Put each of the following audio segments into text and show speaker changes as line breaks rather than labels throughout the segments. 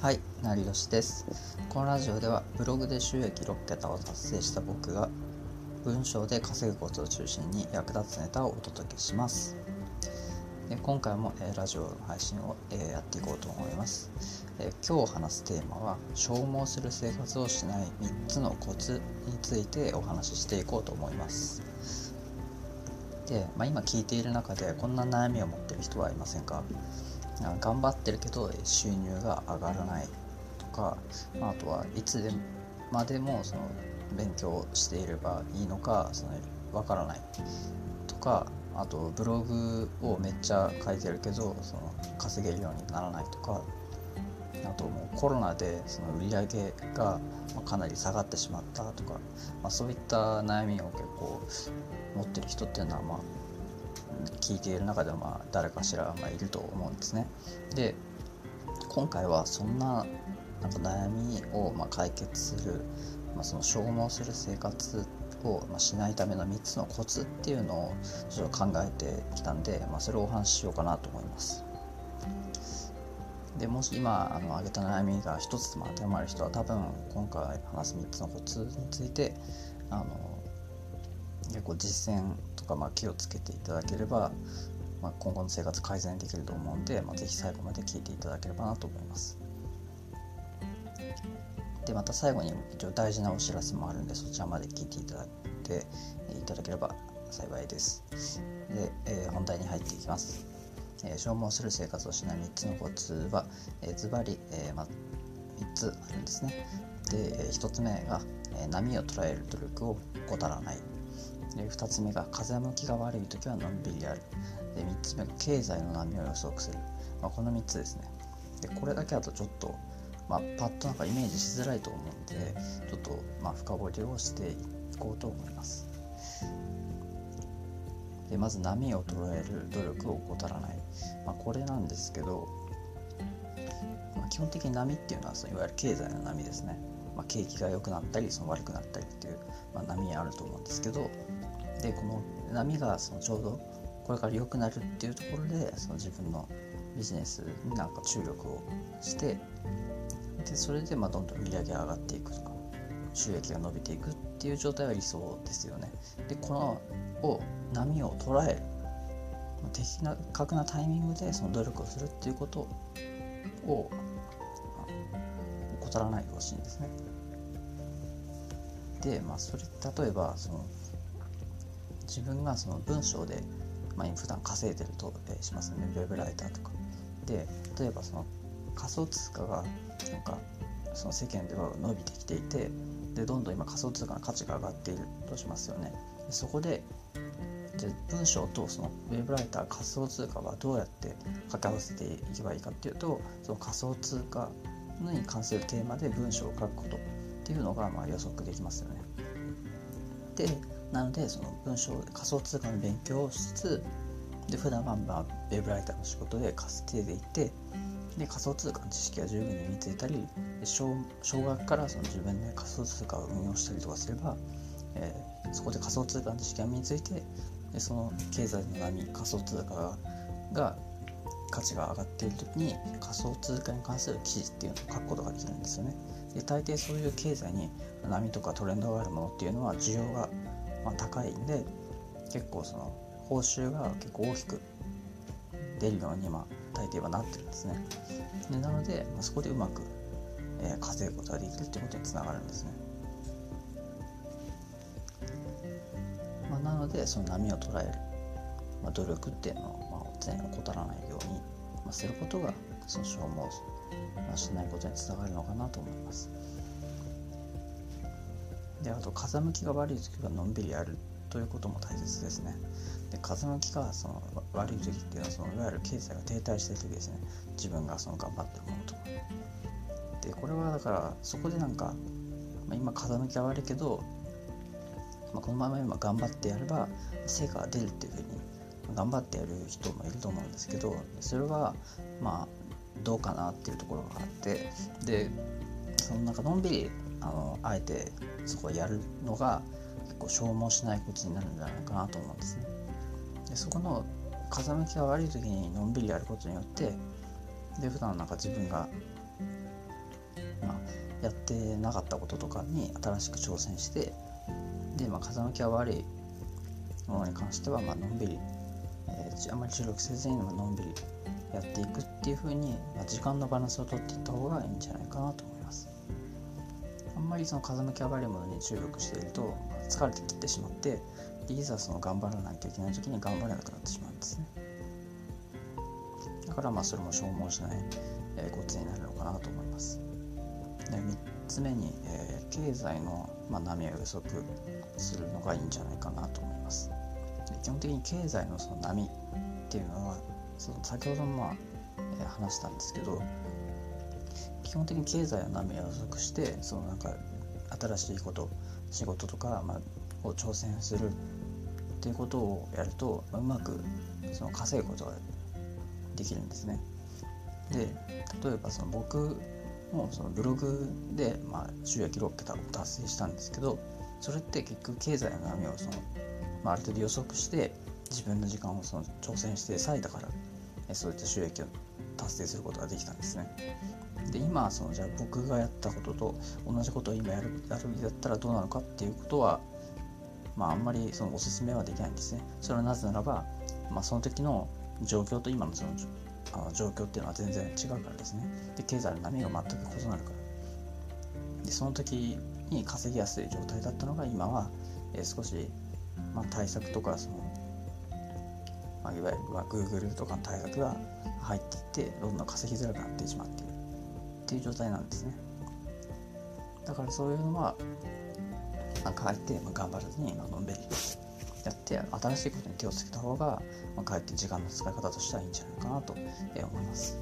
はい、なりよしです。このラジオではブログで収益6桁を達成した僕が文章で稼ぐことを中心に役立つネタをお届けします。で今回も、えーラジオの配信を、えーやっていこうと思います、えー今日話すテーマは消耗する生活をしない3つのコツについてお話ししていこうと思います。で、まあ、今聞いている中でこんな悩みを持ってる人はいませんか？頑張ってるけど収入が上がらないとか、まあ、あとはいつでまでもその勉強していればいいのかそのわからないとかあとブログをめっちゃ書いてるけどその稼げるようにならないとかあともうコロナでその売り上げがまあかなり下がってしまったとか、まあ、そういった悩みを結構持ってる人っていうのはまあ聞いている中ではまあ誰かしらまあいると思うんですね。で今回はそんななんか悩みをまあ解決する、まあ、その消耗する生活をまあしないための3つのコツっていうのをちょっと考えてきたんで、まあ、それをお話ししようかなと思います。でもし今あの挙げた悩みが一つでも当てはまる人は多分今回話す3つのコツについてあの結構実践とかまあ気をつけていただければ、まあ、今後の生活改善できると思うんで、まあ、ぜひ最後まで聞いていただければなと思います。でまた最後に一応大事なお知らせもあるんでそちらまで聞いていただいていただければ幸いです。で、えー本題に入っていきます。えー消耗する生活をしない3つのコツは、えーズバリ、3つあるんですね。で、え1つ目が、えー波を捉える努力を怠らない。で2つ目が風向きが悪い時はのんびりやる。で3つ目が経済の波を予測する。まあ、この3つですね。でこれだけだとちょっと、まあ、パッとなんかイメージしづらいと思うんでちょっとまあ深掘りをしていこうと思います。でまず波を捉える努力を怠らない、まあ、これなんですけど、まあ、基本的に波っていうのはそのいわゆる経済の波ですね、まあ、景気が良くなったりその悪くなったりっていう、まあ、波あると思うんですけどでこの波がそのちょうどこれから良くなるっていうところでその自分のビジネスになんか注力をしてでそれでまあどんどん売り上げが上がっていくとか収益が伸びていくっていう状態は理想ですよね。でこのを波を捉える的確なタイミングでその努力をするっていうことを怠らないでほしいんですね。でまあそれ例えばその自分がその文章で、まあ、普段稼いでると、しますね。ウェブライターとか。で例えばその仮想通貨がなんかその世間では伸びてきていてでどんどん今仮想通貨の価値が上がっているとしますよね。でそこでじゃ文章とそのウェブライター仮想通貨はどうやって掛け合わせていけばいいかっていうとその仮想通貨に関するテーマで文章を書くことっていうのがまあ予測できますよね。でなのでその文章仮想通貨の勉強をしつつで普段はまあウェブライターの仕事で稼いでいてで仮想通貨の知識が十分に身についたり小小学からその自分で仮想通貨を運用したりとかすれば、えーそこで仮想通貨の知識が身についてでその経済の波仮想通貨がが価値が上がっている時に仮想通貨に関する記事っていうのを書くことができるんですよね。で大抵そういう経済に波とかトレンドがあるものっていうのは需要がまあ高いんで結構その報酬が結構大きく出るようにまあ大抵はなってるんですね。でなので、まあ、そこでうまく、えー稼ぐことができるってことにつながるんですね。まあ、なのでその波を捉える、まあ、努力っていうのを、まあ、常に怠らないように、まあ、することがその消耗、まあ、しないことにつながるのかなと思います。であと風向きが悪い時はのんびりやるということも大切ですね。で風向きがその悪い時っていうのはそのいわゆる経済が停滞してる時ですね自分がその頑張ってるものとか。でこれはだからそこでなんか、まあ、今風向きが悪いけど、まあ、このまま今頑張ってやれば成果が出るっていうふうに頑張ってやる人もいると思うんですけどそれはまあどうかなっていうところがあってでそのなんかのんびりあのあえてそこをやるのが結構消耗しないコツになるんじゃないかなと思うんですね。でそこの風向きが悪い時にのんびりやることによってで普段なんか自分がまあ、やってなかったこととかに新しく挑戦してで、まあ、風向きが悪いものに関しては、まあのんびり、えー、あまり注力せずにのんびりやっていくっていう風に、まあ、時間のバランスをとっていった方がいいんじゃないかなと思いますんまりその風向きが悪いものに注力していると、疲れてきてしまっていざその頑張らないといけない時に頑張れなくなってしまうんですね。だからまあそれも消耗しない、えー、コツになるのかなと思います。で3つ目に、えー、経済の、まあ、波を予測するのがいいんじゃないかなと思います。基本的に経済のその波っていうのはその先ほども、まあ、話したんですけど基本的に経済の波を予測してそのなんか新しいこと仕事とか、まあ、を挑戦するっていうことをやると、うまくその稼ぐことができるんですね。で例えばその僕もそのブログで、まあ、収益6桁を達成したんですけどそれって結局経済の波をその、まあ、ある程度予測して自分の時間をその挑戦して割いたからそういった収益を達成することができたんですね。で今そのじゃあ僕がやったことと同じことを今やるやるだったらどうなのかっていうことはまああんまりそのおすすめはできないんですね。それはなぜならば、まあ、その時の状況と今のそのあの状況っていうのは全然違うからですね。で経済の波が全く異なるから。でその時に稼ぎやすい状態だったのが今は、えー、少し、まあ、対策とかその、まあ、いわゆる、まあ、Google とかの対策が入っていってどんどん稼ぎづらくなってしまってっていう状態なんですね。だからそういうのは、まあ、かえて、頑張らずに、のんびりやって新しいことに手をつけた方が、まあ、かえって時間の使い方としてはいいんじゃないかなと思います。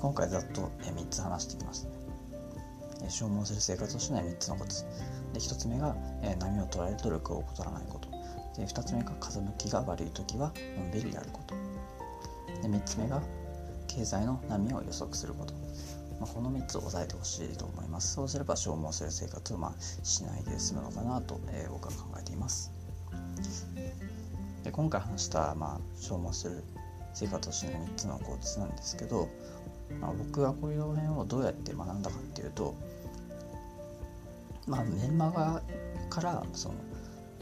今回ざっと3つ話してきましたね。消耗する生活をしない3つのコツで1つ目が、え、波を捉える努力を怠らないことで2つ目が風向きが悪い時はのんびりやることで3つ目が経済の波を予測すること、まあ、この3つを押さえてほしいと思います。そうすれば消耗する生活を、まあ、しないで済むのかなと、えー、僕は考えています。で今回話した、まあ、消耗する生活をしない3つのコツなんですけどまあ、僕がこういう辺をどうやって学んだかっていうと、まあ、メンマガからその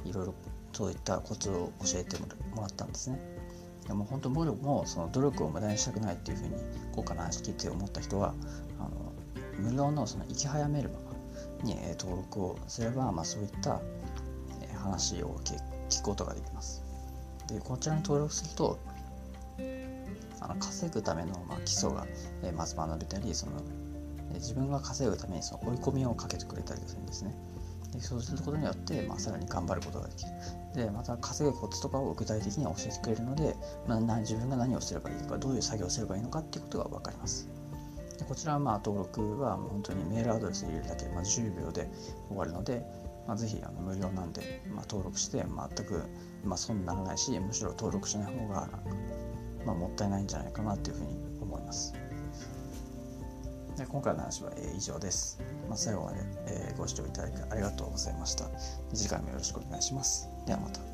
いろいろそういったコツを教えてもらったんですね。でも本当僕もその努力を無駄にしたくないっていうふうに今回の話聞いて思った人はあの無料のその生き早メルマガに登録をすれば、まあ、そういった話を聞くことができます。でこちらに登録するとあの稼ぐための、まあ、基礎が、え、まず学べたりその、自分が稼ぐためにその追い込みをかけてくれたりするんですね。でそうすることによって、まあ、さらに頑張ることができる。でまた稼ぐコツとかを具体的に教えてくれるので、まあ、自分が何をすればいいかどういう作業をすればいいのかっていうことが分かります。でこちらはまあ登録はもう本当にメールアドレス入れるだけ、まあ、10秒で終わるので、まあ、ぜひあの無料なんで、まあ、登録して全く、まあ、損にならないしむしろ登録しない方がまあ、もったいないんじゃないかなというふうに思います。で今回の話は、え、以上です。まあ、最後まで、え、ご視聴いただきありがとうございました。次回もよろしくお願いします。ではまた。